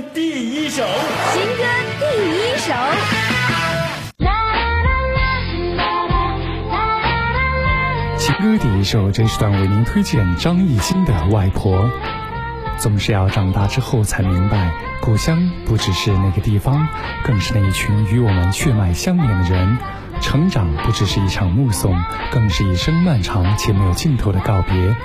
歌第一首，情歌第一首。情歌第一首，这是段为您推荐张艺兴的《外婆》。总是要长大之后才明白，故乡不只是那个地方，更是那一群与我们血脉相连的人。成长不只是一场目送，更是一生漫长且没有尽头的告别。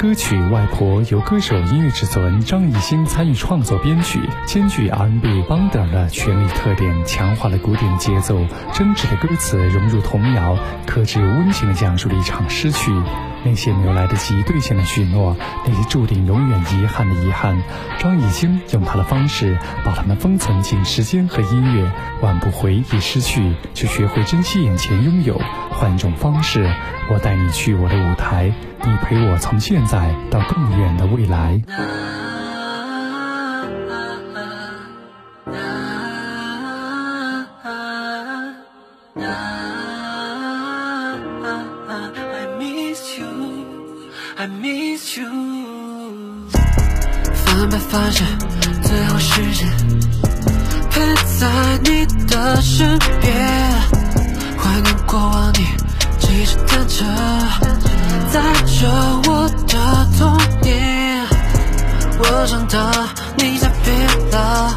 歌曲《外婆》由歌手、音乐制作人张艺兴参与创作编曲，兼具 R&B、邦德的旋律特点，强化了古典节奏，真挚的歌词融入童谣，克制温情的讲述了一场失去。那些没有来得及兑现的许诺，那些注定永远遗憾的遗憾，张艺兴用他的方式把它们封存进时间和音乐，挽不回已失去，就学会珍惜眼前拥有。换种方式，我带你去我的舞台，你陪我从现在到更远的未来。I miss you。翻白翻身，最后时间陪在你的身边，长大，你在变老，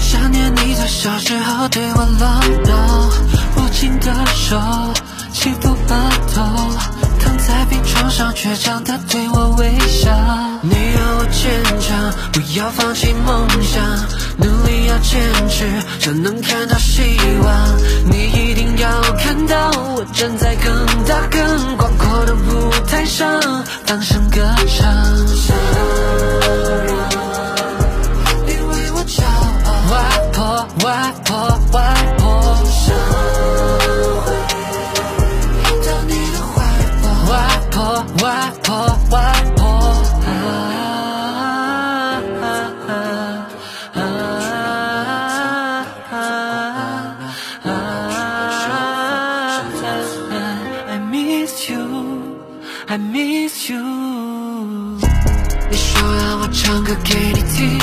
想念你在小时候对我唠叨，握紧的手，轻抚额头。躺在病床上，倔强的对我微笑。你要我坚强，不要放弃梦想，努力要坚持，才能看到希望。你一定要看到，我站在更大更广阔的舞台上，放声歌唱。让我唱歌给你听，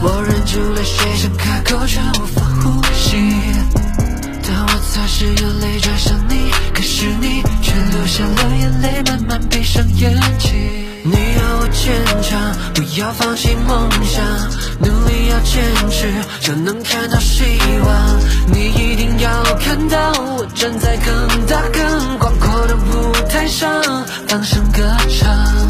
我忍住泪水想开口却无法呼吸。当我擦拭眼泪转向你，可是你却流下了眼泪，慢慢闭上眼睛。你要我坚强，不要放弃梦想，努力要坚持，就能看到希望。你一定要看到，我站在更大更广阔的舞台上，放声歌唱。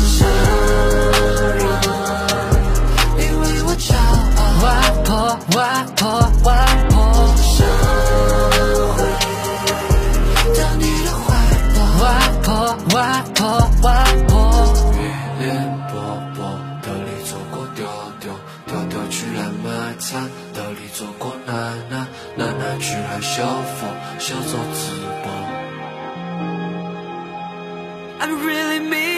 想法，想，做直播。I really mean.